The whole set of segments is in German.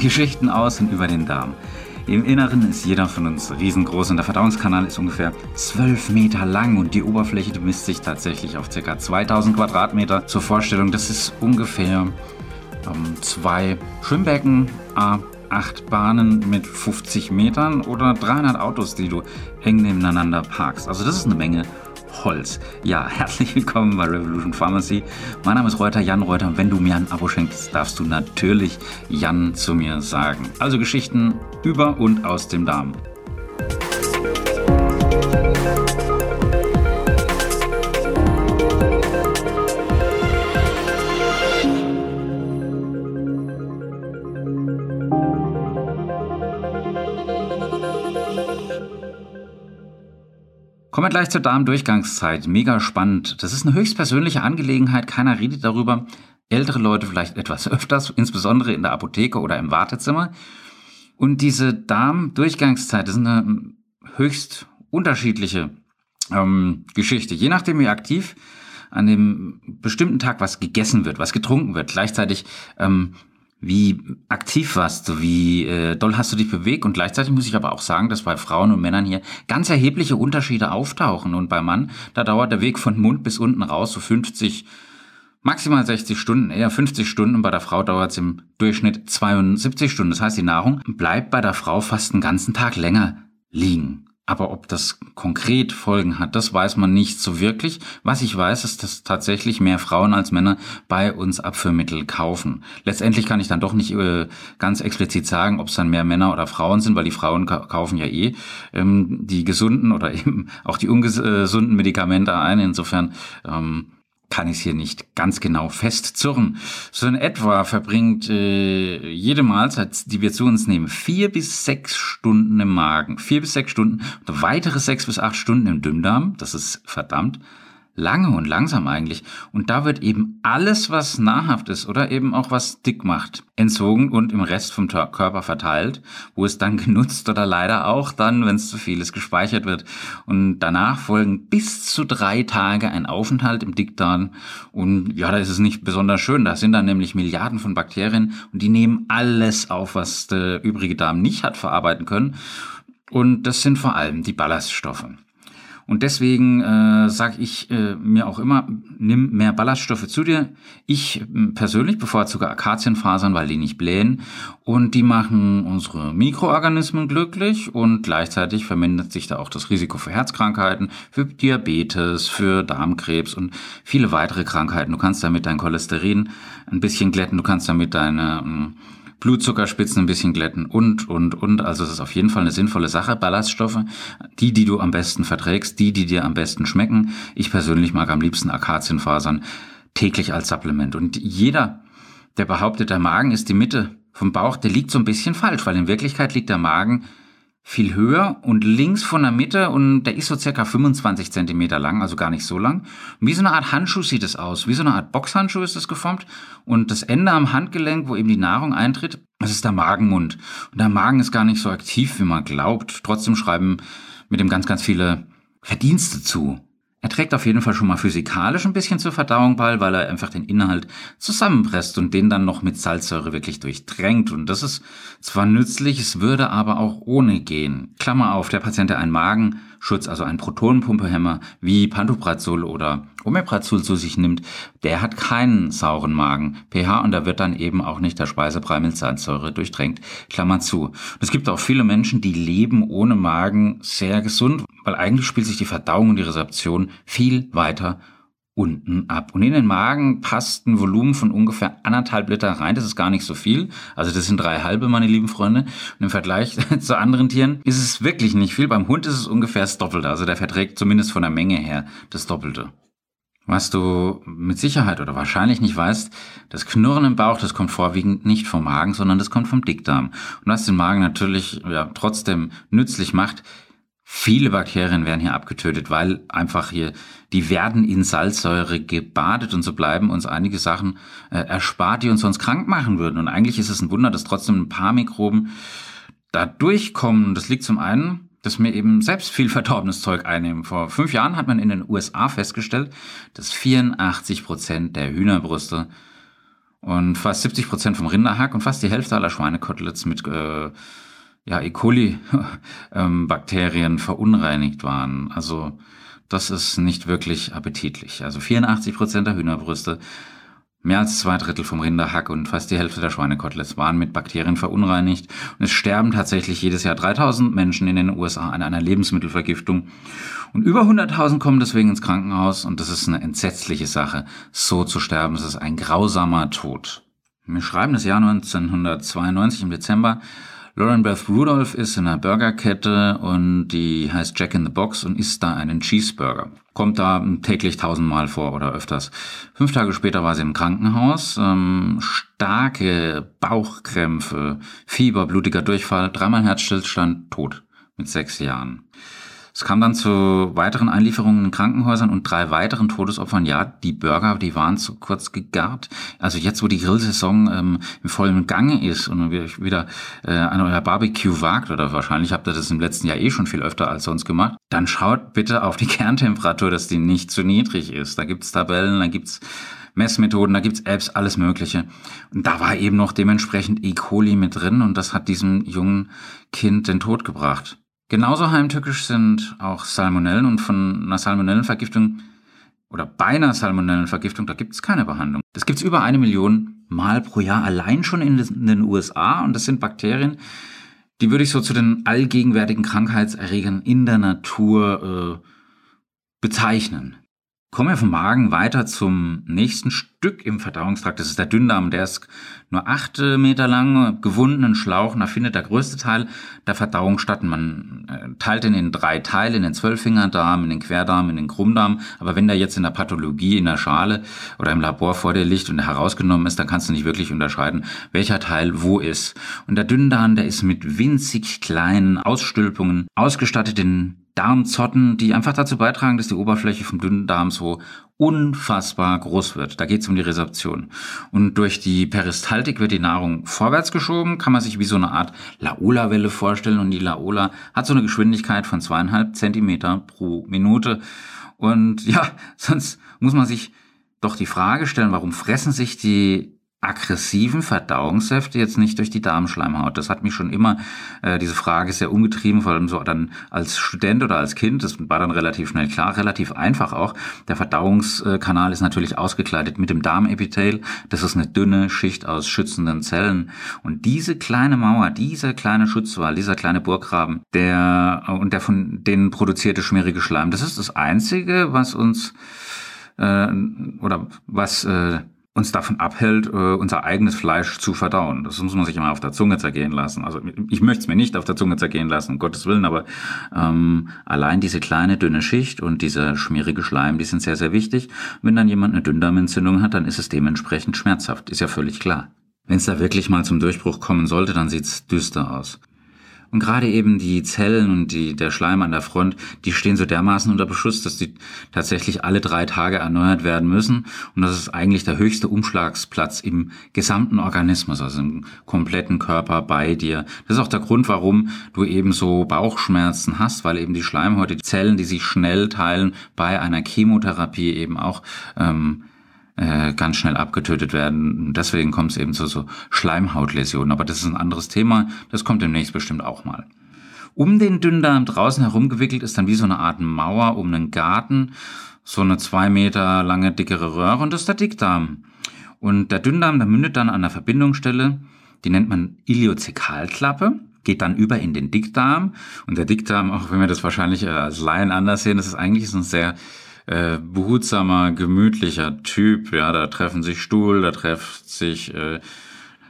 Geschichten aus und über den Darm. Im Inneren ist jeder von uns riesengroß und der Verdauungskanal ist ungefähr 12 Meter lang und die Oberfläche bemisst sich tatsächlich auf ca. 2000 Quadratmeter. Zur Vorstellung, das ist ungefähr ähm, zwei Schwimmbecken, A8 Bahnen mit 50 Metern oder 300 Autos, die du eng nebeneinander parkst. Also das ist eine Menge Holz. Ja, herzlich willkommen bei Revolution Pharmacy. Mein Name ist Reuter, Jan Reuter. Und wenn du mir ein Abo schenkst, darfst du natürlich Jan zu mir sagen. Also Geschichten über und aus dem Darm. Kommen wir gleich zur Darmdurchgangszeit. Mega spannend. Das ist eine höchstpersönliche Angelegenheit. Keiner redet darüber. Ältere Leute vielleicht etwas öfters, insbesondere in der Apotheke oder im Wartezimmer. Und diese Darmdurchgangszeit ist eine höchst unterschiedliche ähm, Geschichte. Je nachdem, wie aktiv an dem bestimmten Tag was gegessen wird, was getrunken wird, gleichzeitig ähm, wie aktiv warst du, wie äh, doll hast du dich bewegt und gleichzeitig muss ich aber auch sagen, dass bei Frauen und Männern hier ganz erhebliche Unterschiede auftauchen und beim Mann, da dauert der Weg von Mund bis unten raus so 50, maximal 60 Stunden, eher 50 Stunden und bei der Frau dauert es im Durchschnitt 72 Stunden. Das heißt, die Nahrung bleibt bei der Frau fast einen ganzen Tag länger liegen. Aber ob das konkret Folgen hat, das weiß man nicht so wirklich. Was ich weiß, ist, dass tatsächlich mehr Frauen als Männer bei uns Abführmittel kaufen. Letztendlich kann ich dann doch nicht äh, ganz explizit sagen, ob es dann mehr Männer oder Frauen sind, weil die Frauen kaufen ja eh ähm, die gesunden oder eben auch die ungesunden Medikamente ein. Insofern ähm, kann ich es hier nicht ganz genau festzurren. So in etwa verbringt äh, jede Mahlzeit, die wir zu uns nehmen, vier bis sechs Stunden im Magen, vier bis sechs Stunden und weitere sechs bis acht Stunden im Dünndarm. Das ist verdammt lange und langsam eigentlich. Und da wird eben alles, was nahrhaft ist oder eben auch was dick macht, entzogen und im Rest vom Körper verteilt, wo es dann genutzt oder leider auch dann, wenn es zu viel ist, gespeichert wird. Und danach folgen bis zu drei Tage ein Aufenthalt im Dickdarm. Und ja, da ist es nicht besonders schön. Da sind dann nämlich Milliarden von Bakterien und die nehmen alles auf, was der übrige Darm nicht hat verarbeiten können. Und das sind vor allem die Ballaststoffe. Und deswegen äh, sage ich äh, mir auch immer, nimm mehr Ballaststoffe zu dir. Ich äh, persönlich bevorzuge Akazienfasern, weil die nicht blähen und die machen unsere Mikroorganismen glücklich und gleichzeitig vermindert sich da auch das Risiko für Herzkrankheiten, für Diabetes, für Darmkrebs und viele weitere Krankheiten. Du kannst damit dein Cholesterin ein bisschen glätten, du kannst damit deine ähm, Blutzuckerspitzen ein bisschen glätten und, und, und. Also es ist auf jeden Fall eine sinnvolle Sache. Ballaststoffe, die, die du am besten verträgst, die, die dir am besten schmecken. Ich persönlich mag am liebsten Akazienfasern täglich als Supplement. Und jeder, der behauptet, der Magen ist die Mitte vom Bauch, der liegt so ein bisschen falsch, weil in Wirklichkeit liegt der Magen viel höher und links von der Mitte und der ist so circa 25 Zentimeter lang, also gar nicht so lang. wie so eine Art Handschuh sieht es aus, wie so eine Art Boxhandschuh ist es geformt und das Ende am Handgelenk, wo eben die Nahrung eintritt, das ist der Magenmund. Und der Magen ist gar nicht so aktiv, wie man glaubt. Trotzdem schreiben mit dem ganz, ganz viele Verdienste zu. Er trägt auf jeden Fall schon mal physikalisch ein bisschen zur Verdauung bei, weil er einfach den Inhalt zusammenpresst und den dann noch mit Salzsäure wirklich durchdrängt. Und das ist zwar nützlich, es würde aber auch ohne gehen. Klammer auf, der Patient, der einen Magenschutz, also einen Protonenpumpehemmer wie Pantoprazol oder Omeprazol zu sich nimmt, der hat keinen sauren Magen. pH und da wird dann eben auch nicht der Speisebrei mit Salzsäure durchdrängt. Klammer zu. Und es gibt auch viele Menschen, die leben ohne Magen sehr gesund, weil eigentlich spielt sich die Verdauung und die Resorption viel weiter unten ab. Und in den Magen passt ein Volumen von ungefähr anderthalb Liter rein. Das ist gar nicht so viel. Also das sind drei halbe, meine lieben Freunde. Und im Vergleich zu anderen Tieren ist es wirklich nicht viel. Beim Hund ist es ungefähr das Doppelte. Also der verträgt zumindest von der Menge her das Doppelte. Was du mit Sicherheit oder wahrscheinlich nicht weißt, das Knurren im Bauch, das kommt vorwiegend nicht vom Magen, sondern das kommt vom Dickdarm. Und was den Magen natürlich ja, trotzdem nützlich macht, Viele Bakterien werden hier abgetötet, weil einfach hier, die werden in Salzsäure gebadet und so bleiben uns einige Sachen äh, erspart, die uns sonst krank machen würden. Und eigentlich ist es ein Wunder, dass trotzdem ein paar Mikroben da durchkommen. Das liegt zum einen, dass wir eben selbst viel verdorbenes Zeug einnehmen. Vor fünf Jahren hat man in den USA festgestellt, dass 84 Prozent der Hühnerbrüste und fast 70 Prozent vom Rinderhack und fast die Hälfte aller Schweinekoteletts mit äh, ja, E. coli-Bakterien ähm, verunreinigt waren. Also das ist nicht wirklich appetitlich. Also 84 Prozent der Hühnerbrüste, mehr als zwei Drittel vom Rinderhack und fast die Hälfte der Schweinekoteletts waren mit Bakterien verunreinigt. Und es sterben tatsächlich jedes Jahr 3000 Menschen in den USA an einer Lebensmittelvergiftung. Und über 100.000 kommen deswegen ins Krankenhaus. Und das ist eine entsetzliche Sache, so zu sterben. Es ist ein grausamer Tod. Wir schreiben das Jahr 1992 im Dezember. Lauren Beth Rudolph ist in einer Burgerkette und die heißt Jack in the Box und isst da einen Cheeseburger. Kommt da täglich tausendmal vor oder öfters. Fünf Tage später war sie im Krankenhaus. Ähm, starke Bauchkrämpfe, Fieber, blutiger Durchfall, dreimal Herzstillstand, tot mit sechs Jahren. Es kam dann zu weiteren Einlieferungen in Krankenhäusern und drei weiteren Todesopfern. Ja, die Burger, die waren zu kurz gegart. Also jetzt, wo die Grillsaison ähm, im vollen Gange ist und wir wieder äh, an euer Barbecue wagt, oder wahrscheinlich habt ihr das im letzten Jahr eh schon viel öfter als sonst gemacht, dann schaut bitte auf die Kerntemperatur, dass die nicht zu niedrig ist. Da gibt's Tabellen, da gibt's Messmethoden, da gibt's Apps, alles Mögliche. Und da war eben noch dementsprechend E. coli mit drin und das hat diesem jungen Kind den Tod gebracht. Genauso heimtückisch sind auch Salmonellen und von einer Salmonellenvergiftung oder bei einer Salmonellenvergiftung, da gibt es keine Behandlung. Das gibt es über eine Million Mal pro Jahr allein schon in den USA und das sind Bakterien, die würde ich so zu den allgegenwärtigen Krankheitserregern in der Natur äh, bezeichnen. Kommen wir vom Magen weiter zum nächsten Stück im Verdauungstrakt. Das ist der Dünndarm. Der ist nur acht Meter lang, gewundenen Schlauch. Da findet der größte Teil der Verdauung statt. Man äh, teilt ihn in drei Teile, in den Zwölffingerdarm, in den Querdarm, in den Krummdarm. Aber wenn der jetzt in der Pathologie, in der Schale oder im Labor vor dir liegt und herausgenommen ist, dann kannst du nicht wirklich unterscheiden, welcher Teil wo ist. Und der Dünndarm, der ist mit winzig kleinen Ausstülpungen ausgestattet in Darmzotten, die einfach dazu beitragen, dass die Oberfläche vom dünnen Darm so unfassbar groß wird. Da geht es um die Resorption. Und durch die Peristaltik wird die Nahrung vorwärts geschoben, kann man sich wie so eine Art Laola-Welle vorstellen. Und die Laola hat so eine Geschwindigkeit von zweieinhalb Zentimeter pro Minute. Und ja, sonst muss man sich doch die Frage stellen, warum fressen sich die aggressiven Verdauungssäfte jetzt nicht durch die Darmschleimhaut? Das hat mich schon immer, äh, diese Frage sehr umgetrieben, vor allem so dann als Student oder als Kind, das war dann relativ schnell klar, relativ einfach auch. Der Verdauungskanal ist natürlich ausgekleidet mit dem Darmepithel. Das ist eine dünne Schicht aus schützenden Zellen. Und diese kleine Mauer, dieser kleine Schutzwall, dieser kleine Burggraben, der und der von denen produzierte schmierige Schleim, das ist das Einzige, was uns äh, oder was äh, uns davon abhält, äh, unser eigenes Fleisch zu verdauen. Das muss man sich immer auf der Zunge zergehen lassen. Also ich möchte es mir nicht auf der Zunge zergehen lassen, um Gottes Willen, aber ähm, allein diese kleine, dünne Schicht und dieser schmierige Schleim, die sind sehr, sehr wichtig. Wenn dann jemand eine Dünndarmentzündung hat, dann ist es dementsprechend schmerzhaft, ist ja völlig klar. Wenn es da wirklich mal zum Durchbruch kommen sollte, dann sieht's düster aus. Und gerade eben die Zellen und die, der Schleim an der Front, die stehen so dermaßen unter Beschuss, dass die tatsächlich alle drei Tage erneuert werden müssen. Und das ist eigentlich der höchste Umschlagsplatz im gesamten Organismus, also im kompletten Körper bei dir. Das ist auch der Grund, warum du eben so Bauchschmerzen hast, weil eben die Schleimhäute, die Zellen, die sich schnell teilen, bei einer Chemotherapie eben auch ähm, äh, ganz schnell abgetötet werden. Deswegen kommt es eben zu so Schleimhautläsionen. Aber das ist ein anderes Thema. Das kommt demnächst bestimmt auch mal. Um den Dünndarm draußen herum gewickelt ist dann wie so eine Art Mauer um einen Garten. So eine zwei Meter lange dickere Röhre und das ist der Dickdarm. Und der Dünndarm, der mündet dann an der Verbindungsstelle, die nennt man Iliozekalklappe geht dann über in den Dickdarm. Und der Dickdarm, auch wenn wir das wahrscheinlich als Laien anders sehen, das ist eigentlich so ein sehr äh, behutsamer, gemütlicher Typ. Ja, da treffen sich Stuhl, da trifft sich äh,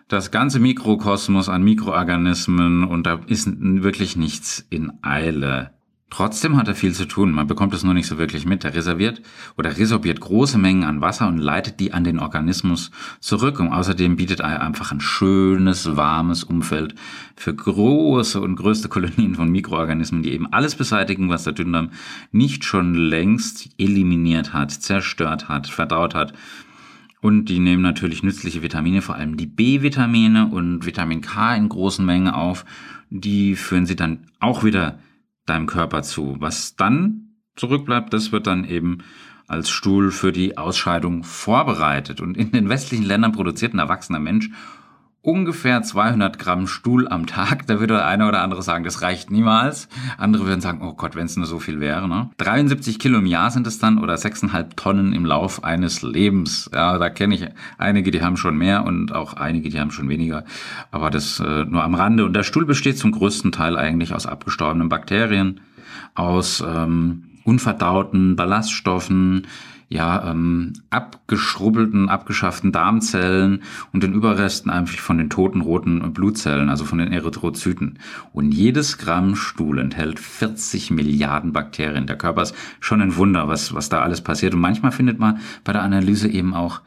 das ganze Mikrokosmos an Mikroorganismen und da ist wirklich nichts in Eile. Trotzdem hat er viel zu tun, man bekommt es nur nicht so wirklich mit. Er reserviert oder resorbiert große Mengen an Wasser und leitet die an den Organismus zurück. Und außerdem bietet er einfach ein schönes, warmes Umfeld für große und größte Kolonien von Mikroorganismen, die eben alles beseitigen, was der Dünndarm nicht schon längst eliminiert hat, zerstört hat, verdaut hat. Und die nehmen natürlich nützliche Vitamine, vor allem die B-Vitamine und Vitamin K in großen Mengen auf. Die führen sie dann auch wieder deinem Körper zu. Was dann zurückbleibt, das wird dann eben als Stuhl für die Ausscheidung vorbereitet. Und in den westlichen Ländern produziert ein erwachsener Mensch ungefähr 200 Gramm Stuhl am Tag. Da würde der eine oder andere sagen, das reicht niemals. Andere würden sagen, oh Gott, wenn es nur so viel wäre. Ne? 73 Kilo im Jahr sind es dann oder 6,5 Tonnen im Lauf eines Lebens. Ja, da kenne ich einige, die haben schon mehr und auch einige, die haben schon weniger. Aber das äh, nur am Rande. Und der Stuhl besteht zum größten Teil eigentlich aus abgestorbenen Bakterien, aus ähm, unverdauten Ballaststoffen, ja, ähm, abgeschrubbelten, abgeschafften Darmzellen und den Überresten einfach von den toten roten Blutzellen, also von den Erythrozyten. Und jedes Gramm Stuhl enthält 40 Milliarden Bakterien. Der Körper ist schon ein Wunder, was, was da alles passiert. Und manchmal findet man bei der Analyse eben auch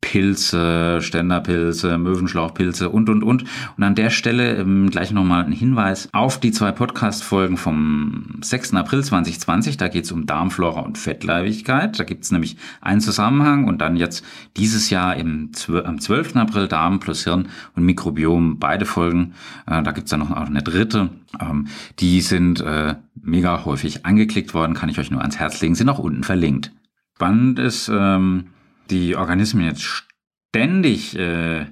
Pilze, Ständerpilze, Möwenschlauchpilze und, und, und. Und an der Stelle ähm, gleich nochmal ein Hinweis auf die zwei Podcast-Folgen vom 6. April 2020. Da geht es um Darmflora und Fettleibigkeit. Da gibt es nämlich einen Zusammenhang und dann jetzt dieses Jahr im, am 12. April Darm plus Hirn und Mikrobiom, beide Folgen. Äh, da gibt es dann noch eine dritte. Ähm, die sind äh, mega häufig angeklickt worden, kann ich euch nur ans Herz legen, sind auch unten verlinkt. Spannend ist, ähm, die Organismen jetzt ständig äh,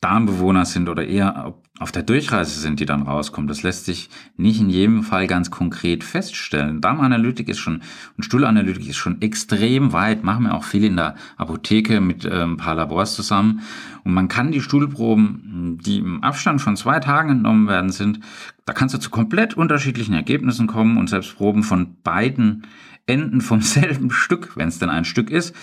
Darmbewohner sind oder eher auf der Durchreise sind, die dann rauskommen. Das lässt sich nicht in jedem Fall ganz konkret feststellen. Darmanalytik ist schon und Stuhlanalytik ist schon extrem weit, machen wir auch viel in der Apotheke mit äh, ein paar Labors zusammen. Und man kann die Stuhlproben, die im Abstand von zwei Tagen entnommen werden sind, da kannst du zu komplett unterschiedlichen Ergebnissen kommen und selbst Proben von beiden Enden vom selben Stück, wenn es denn ein Stück ist,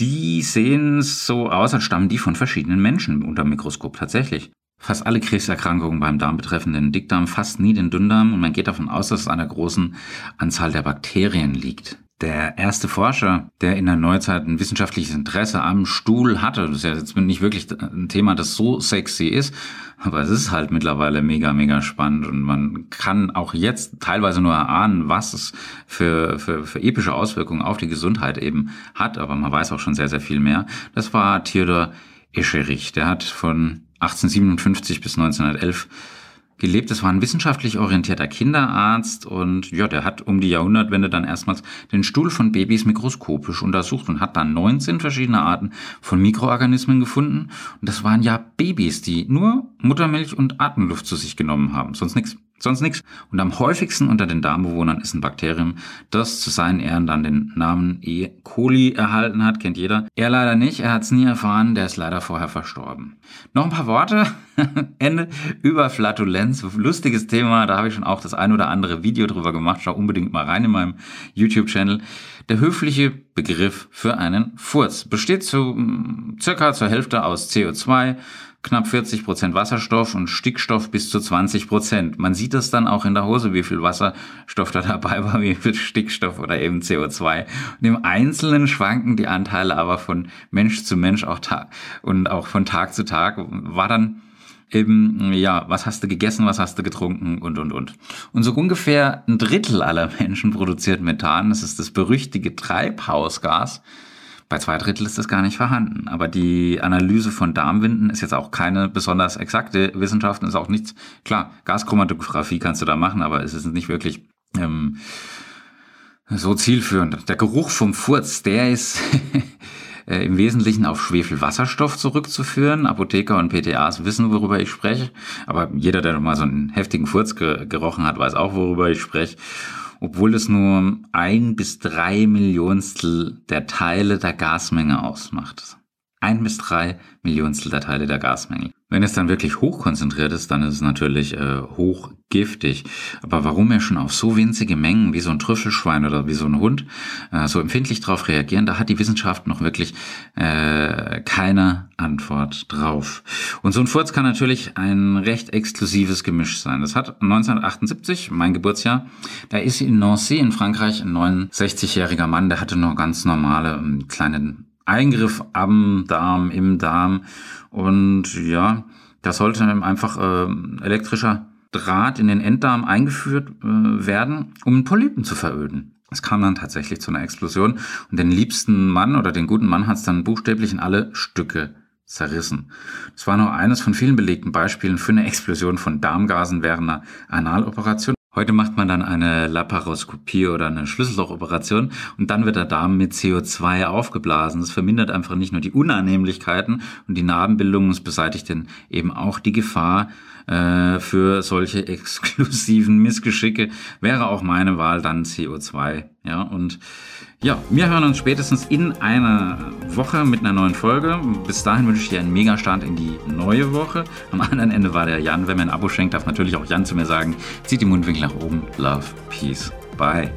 die sehen so aus, als stammen die von verschiedenen Menschen unter Mikroskop tatsächlich. Fast alle Krebserkrankungen beim Darm betreffen den Dickdarm, fast nie den Dünndarm und man geht davon aus, dass es an der großen Anzahl der Bakterien liegt der erste Forscher, der in der Neuzeit ein wissenschaftliches Interesse am Stuhl hatte, das ist ja jetzt nicht wirklich ein Thema, das so sexy ist, aber es ist halt mittlerweile mega, mega spannend und man kann auch jetzt teilweise nur erahnen, was es für, für, für epische Auswirkungen auf die Gesundheit eben hat, aber man weiß auch schon sehr, sehr viel mehr. Das war Theodor Escherich, der hat von 1857 bis 1911 gelebt. Es war ein wissenschaftlich orientierter Kinderarzt und ja, der hat um die Jahrhundertwende dann erstmals den Stuhl von Babys mikroskopisch untersucht und hat dann 19 verschiedene Arten von Mikroorganismen gefunden. Und das waren ja Babys, die nur Muttermilch und Atemluft zu sich genommen haben, sonst nichts. Sonst nichts. Und am häufigsten unter den Darmbewohnern ist ein Bakterium, das zu seinen Ehren dann den Namen E. coli erhalten hat. Kennt jeder. Er leider nicht. Er hat es nie erfahren. Der ist leider vorher verstorben. Noch ein paar Worte. Ende über Flatulenz. Lustiges Thema. Da habe ich schon auch das ein oder andere Video drüber gemacht. Schau unbedingt mal rein in meinem YouTube-Channel. Der höfliche Begriff für einen Furz besteht zu circa zur Hälfte aus CO2, knapp 40 Prozent Wasserstoff und Stickstoff bis zu 20 Prozent. Man sieht das dann auch in der Hose, wie viel Wasserstoff da dabei war, wie viel Stickstoff oder eben CO2. Und im Einzelnen schwanken die Anteile aber von Mensch zu Mensch auch und auch von Tag zu Tag war dann eben, ja, was hast du gegessen, was hast du getrunken und, und, und. Und so ungefähr ein Drittel aller Menschen produziert Methan. Das ist das berüchtigte Treibhausgas. Bei zwei Drittel ist das gar nicht vorhanden. Aber die Analyse von Darmwinden ist jetzt auch keine besonders exakte Wissenschaft und ist auch nichts. Klar, Gaschromatographie kannst du da machen, aber es ist nicht wirklich ähm, so zielführend. Der Geruch vom Furz, der ist äh, im Wesentlichen auf Schwefelwasserstoff zurückzuführen. Apotheker und PTAs wissen, worüber ich spreche. Aber jeder, der mal so einen heftigen Furz ge gerochen hat, weiß auch, worüber ich spreche obwohl es nur ein bis drei Millionstel der Teile der Gasmenge ausmacht. Ein bis drei Millionstel der Teile der Gasmenge. Wenn es dann wirklich hochkonzentriert ist, dann ist es natürlich äh, hochgiftig. Aber warum er schon auf so winzige Mengen wie so ein Trüffelschwein oder wie so ein Hund äh, so empfindlich darauf reagieren, da hat die Wissenschaft noch wirklich äh, keine Antwort drauf. Und so ein Furz kann natürlich ein recht exklusives Gemisch sein. Das hat 1978, mein Geburtsjahr, da ist in Nancy in Frankreich ein 69-jähriger Mann, der hatte nur ganz normale ähm, kleine Eingriff am Darm, im Darm. Und ja, da sollte einfach äh, elektrischer Draht in den Enddarm eingeführt äh, werden, um Polypen zu veröden. Es kam dann tatsächlich zu einer Explosion und den liebsten Mann oder den guten Mann hat es dann buchstäblich in alle Stücke zerrissen. Das war nur eines von vielen belegten Beispielen für eine Explosion von Darmgasen während einer Analoperation. Heute macht man dann eine Laparoskopie oder eine Schlüssellochoperation und dann wird der Darm mit CO2 aufgeblasen. Das vermindert einfach nicht nur die Unannehmlichkeiten und die Narbenbildung, es beseitigt dann eben auch die Gefahr äh, für solche exklusiven Missgeschicke. Wäre auch meine Wahl dann CO2. Ja, und ja, wir hören uns spätestens in einer Woche mit einer neuen Folge. Bis dahin wünsche ich dir einen Mega-Start in die neue Woche. Am anderen Ende war der Jan. Wenn mir ein Abo schenkt, darf natürlich auch Jan zu mir sagen, zieht die Mundwinkel nach oben. Love, Peace, Bye.